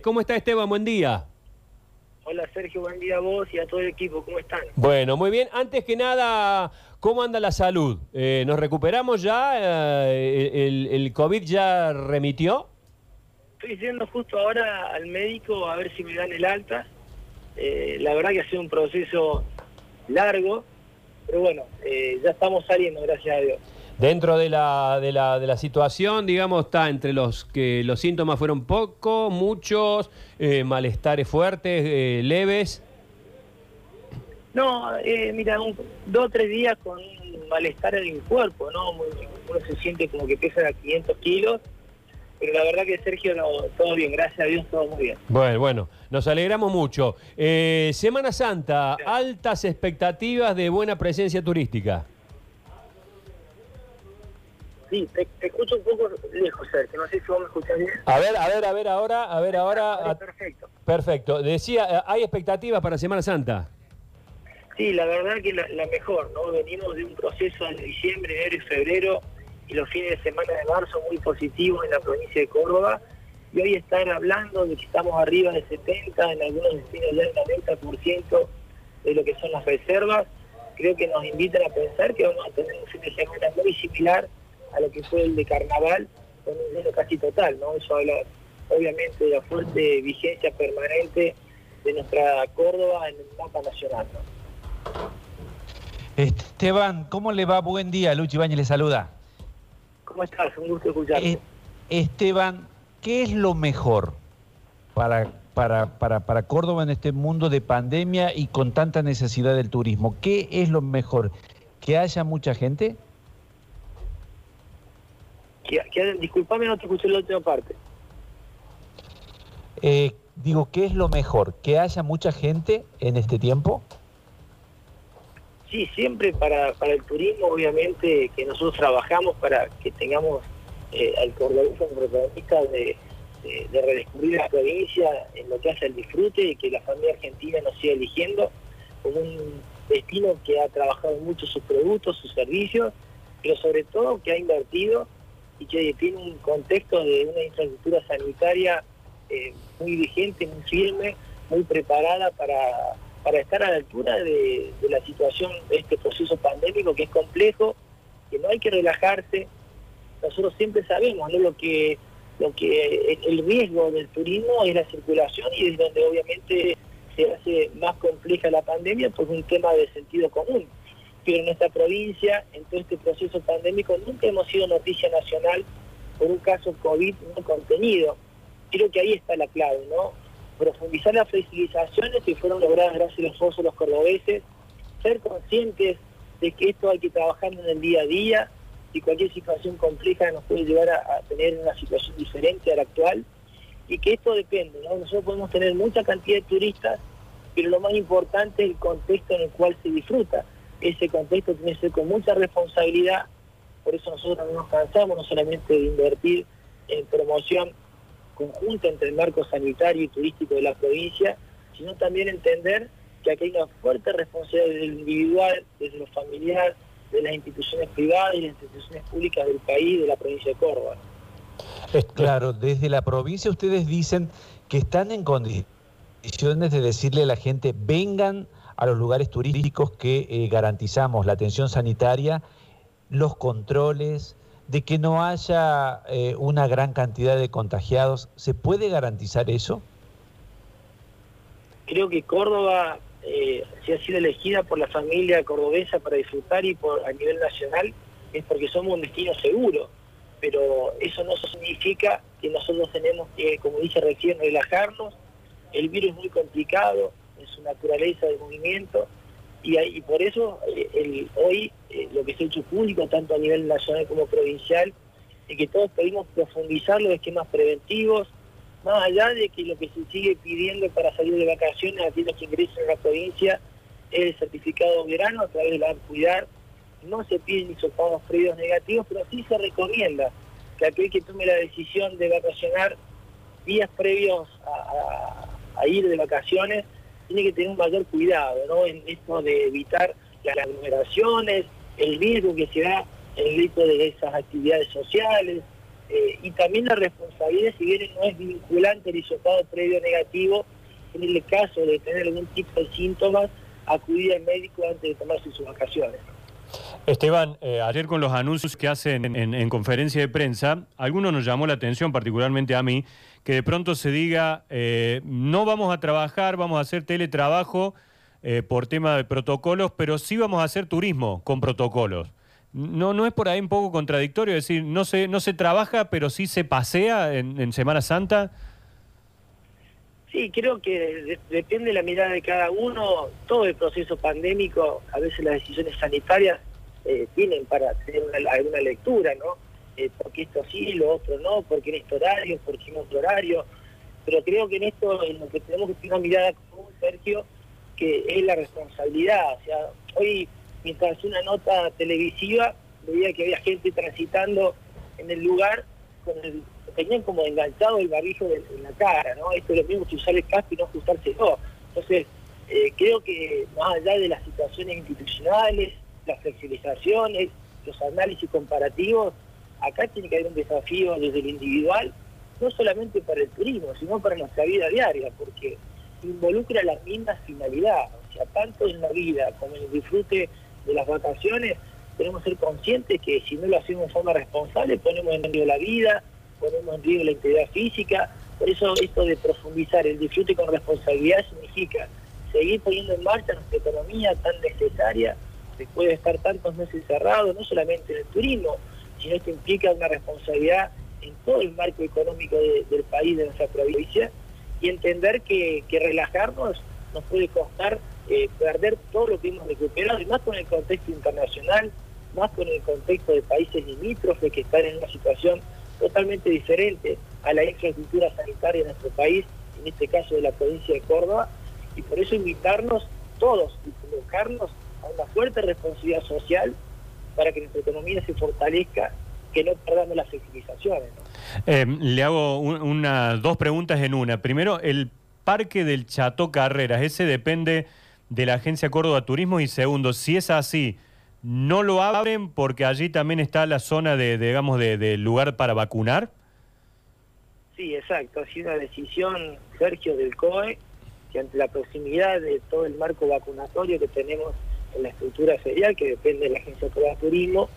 ¿Cómo está Esteban? Buen día. Hola Sergio, buen día a vos y a todo el equipo, ¿cómo están? Bueno, muy bien. Antes que nada, ¿cómo anda la salud? Eh, ¿Nos recuperamos ya? Eh, el, el COVID ya remitió? Estoy yendo justo ahora al médico a ver si me dan el alta. Eh, la verdad que ha sido un proceso largo, pero bueno, eh, ya estamos saliendo, gracias a Dios. Dentro de la, de la, de la situación, digamos, está entre los que los síntomas fueron pocos, muchos, eh, malestares fuertes, eh, leves. No, eh, mira, un- dos o tres días con un malestar en el cuerpo, ¿no? Uno se siente como que pesa 500 kilos, pero la verdad que Sergio, no, todo bien, gracias a Dios, todo muy bien. Bueno, bueno, nos alegramos mucho. Eh, Semana Santa, altas expectativas de buena presencia turística. Sí, te, te escucho un poco lejos, Sergio, no sé si vos me escuchás bien. A ver, a ver, a ver ahora, a ver ahora. Vale, perfecto. Perfecto. Decía, eh, ¿hay expectativas para Semana Santa? Sí, la verdad que la, la mejor, ¿no? Venimos de un proceso de diciembre, enero y febrero y los fines de semana de marzo muy positivos en la provincia de Córdoba y hoy están hablando de que estamos arriba de 70, en algunos destinos ya el 90% de lo que son las reservas. Creo que nos invitan a pensar que vamos a tener un fin de semana muy similar a lo que fue el de carnaval, con un lleno casi total, ¿no? Eso habla obviamente de la fuerte vigencia permanente de nuestra Córdoba en el mapa nacional, ¿no? Esteban, ¿cómo le va? Buen día, Luchi Bañez le saluda. ¿Cómo estás? Un gusto escucharte. Eh, Esteban, ¿qué es lo mejor para, para, para, para Córdoba en este mundo de pandemia y con tanta necesidad del turismo? ¿Qué es lo mejor? ¿Que haya mucha gente? Que- que- disculpame, no te escuché la última parte. Eh, digo, ¿qué es lo mejor? ¿Que haya mucha gente en este tiempo? Sí, siempre para, para el turismo, obviamente, que nosotros trabajamos para que tengamos eh, al cordobés como protagonista de, de- de redescubrir la provincia en lo que hace el disfrute y que la familia argentina nos siga eligiendo como un destino que ha trabajado mucho sus productos, sus servicios, pero sobre todo que ha invertido y que tiene un contexto de una infraestructura sanitaria eh, muy vigente, muy firme, muy preparada para, para estar a la altura de, la situación de este proceso pandémico que es complejo, que no hay que relajarse. Nosotros siempre sabemos ¿no? lo que lo que el riesgo del turismo es la circulación y es donde obviamente se hace más compleja la pandemia por un tema de sentido común. Pero en nuestra provincia, en todo este proceso pandémico, nunca hemos sido noticia nacional por un caso COVID no contenido. Creo que ahí está la clave, ¿no? Profundizar las flexibilizaciones que fueron logradas gracias al esfuerzo de los cordobeses, ser conscientes de que esto hay que trabajar en el día a día y cualquier situación compleja nos puede llevar a, a tener una situación diferente a la actual y que esto depende, ¿no? Nosotros podemos tener mucha cantidad de turistas, pero lo más importante es el contexto en el cual se disfruta. Ese contexto tiene que ser con mucha responsabilidad, por eso nosotros no nos cansamos no solamente de invertir en promoción conjunta entre el marco sanitario y turístico de la provincia, sino también entender que aquí hay una fuerte responsabilidad desde lo individual, desde lo familiar, de las instituciones privadas y las instituciones públicas del país, de la provincia de Córdoba. Claro, desde la provincia ustedes dicen que están en condiciones de decirle a la gente, vengan a los lugares turísticos que eh, garantizamos la atención sanitaria, los controles, de que no haya eh, una gran cantidad de contagiados. ¿Se puede garantizar eso? Creo que Córdoba, eh, si ha sido elegida por la familia cordobesa para disfrutar y por a nivel nacional, es porque somos un destino seguro. Pero eso no significa que nosotros tenemos que, como dije recién, relajarnos. El virus es muy complicado, en su naturaleza de movimiento, y, por eso eh, hoy eh, lo que se ha hecho público, tanto a nivel nacional como provincial, es que todos pedimos profundizar los esquemas preventivos, más allá de que lo que se sigue pidiendo para salir de vacaciones a aquellos que ingresan a la provincia es el certificado verano a través de la cuidar, no se piden hisopados previos negativos, pero sí se recomienda que aquel que tome la decisión de vacacionar días previos a ir de vacaciones tiene que tener un mayor cuidado ¿no? en esto de evitar las aglomeraciones, el riesgo que se da en el grito de esas actividades sociales, eh, y también la responsabilidad, si bien no es vinculante el hisopado previo negativo, en el caso de tener algún tipo de síntomas, acudir al médico antes de tomarse sus vacaciones. Esteban, eh, ayer con los anuncios que hacen en, conferencia de prensa, algunos nos llamó la atención, particularmente a mí, que de pronto se diga, eh, no vamos a trabajar, vamos a hacer teletrabajo por tema de protocolos, pero sí vamos a hacer turismo con protocolos. ¿No, ¿No es por ahí un poco contradictorio decir, no se, no se trabaja, pero sí se pasea en, Semana Santa? Sí, creo que depende de la mirada de cada uno. Todo el proceso pandémico, a veces las decisiones sanitarias eh, tienen para tener alguna lectura, ¿no? Eh, porque esto sí, lo otro no, porque en este horario, porque en otro horario. Pero creo que en esto, en lo que tenemos que tener una mirada común, Sergio, que es la responsabilidad. O sea, hoy mientras una nota televisiva veía que había gente transitando en el lugar con tenían como enganchado el barrijo en la cara, ¿no? Esto es lo mismo que usar el casco y no ajustárselo. Entonces, eh, creo que más allá de las situaciones institucionales, las flexibilizaciones, los análisis comparativos, acá tiene que haber un desafío desde el individual, no solamente para el turismo, sino para nuestra vida diaria, porque involucra las mismas finalidades, o sea, tanto en la vida como en el disfrute de las vacaciones, tenemos que ser conscientes que si no lo hacemos de forma responsable, ponemos en riesgo la vida, ponemos en riesgo la integridad física. Por eso esto de profundizar el disfrute con responsabilidad significa seguir poniendo en marcha nuestra economía tan necesaria después de estar tantos meses cerrados, no solamente en el turismo, sino que implica una responsabilidad en todo el marco económico del país, de nuestra provincia, y entender que relajarnos nos puede costar eh, perder todo lo que hemos recuperado, y más con el contexto internacional, más con el contexto de países limítrofes que están en una situación totalmente diferente a la infraestructura sanitaria de nuestro país, en este caso de la provincia de Córdoba, y por eso invitarnos todos y convocarnos a una fuerte responsabilidad social para que nuestra economía se fortalezca, que no perdamos las flexibilizaciones. Eh, le hago una, dos preguntas en una. Primero, el parque del Chato Carreras, ese depende de la Agencia Córdoba Turismo? Y segundo, si es así, ¿no lo abren porque allí también está la zona de, digamos, de, lugar para vacunar? Sí, exacto. Ha sido una decisión, Sergio, del COE, que ante la proximidad de todo el marco vacunatorio que tenemos en la estructura ferial, que depende de la Agencia Córdoba Turismo,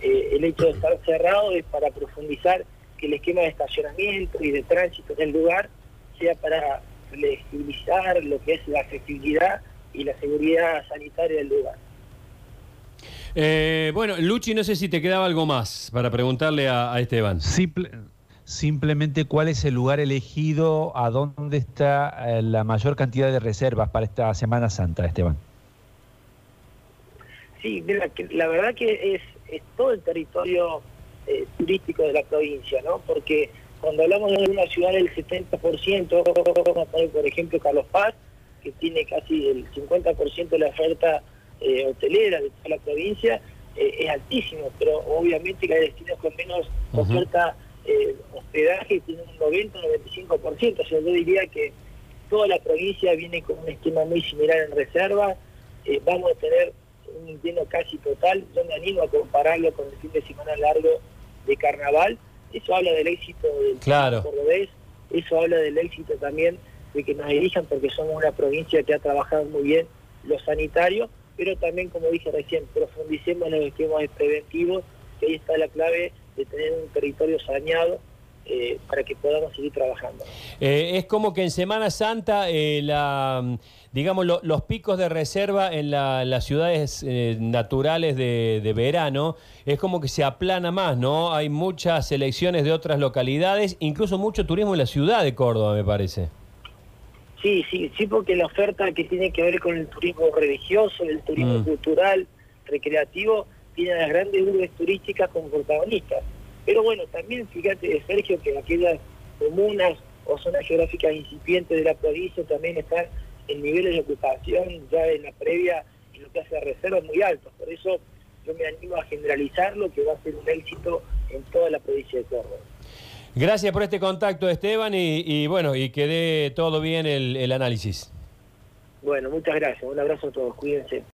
eh, el hecho de estar cerrado es para profundizar que el esquema de estacionamiento y de tránsito en el lugar sea para flexibilizar lo que es la accesibilidad y la seguridad sanitaria del lugar. Eh, bueno, Luchi, no sé si te quedaba algo más para preguntarle a, Esteban. simplemente cuál es el lugar elegido, a dónde está eh, la mayor cantidad de reservas para esta Semana Santa, Esteban. Sí, mira, la verdad que es, todo el territorio eh, turístico de la provincia, ¿no? Porque cuando hablamos de una ciudad del 70%, por ejemplo Carlos Paz, que tiene casi el 50% de la oferta eh, hotelera de toda la provincia, eh, es altísimo, pero obviamente que hay destinos con menos oferta eh, hospedaje tienen un 90-95%, o sea, yo diría que toda la provincia viene con un esquema muy similar en reserva, vamos a tener un lleno casi total, yo me animo a compararlo con el fin de semana largo de carnaval, eso habla del éxito del claro. cordobés, eso habla del éxito también de que nos elijan porque somos una provincia que ha trabajado muy bien los sanitarios, pero también, como dije recién, profundicemos en los esquemas preventivos, que ahí está la clave de tener un territorio saneado eh, para que podamos seguir trabajando. Eh, es como que en Semana Santa, eh, la, digamos, los picos de reserva en las ciudades naturales de, de, verano, es como que se aplana más, ¿no? Hay muchas selecciones de otras localidades, incluso mucho turismo en la ciudad de Córdoba, me parece. Sí, sí, sí, porque la oferta que tiene que ver con el turismo religioso, el turismo mm. cultural, recreativo, tiene a las grandes urbes turísticas como protagonistas. Pero bueno, también fíjate, Sergio, que aquellas comunas o zonas geográficas incipientes de la provincia también están en niveles de ocupación ya en la previa, en lo que hace a reservas muy altos. Por eso yo me animo a generalizarlo, que va a ser un éxito en toda la provincia de Córdoba. Gracias por este contacto, Esteban, y, bueno, y que dé todo bien el, el análisis. Bueno, muchas gracias. Un abrazo a todos. Cuídense.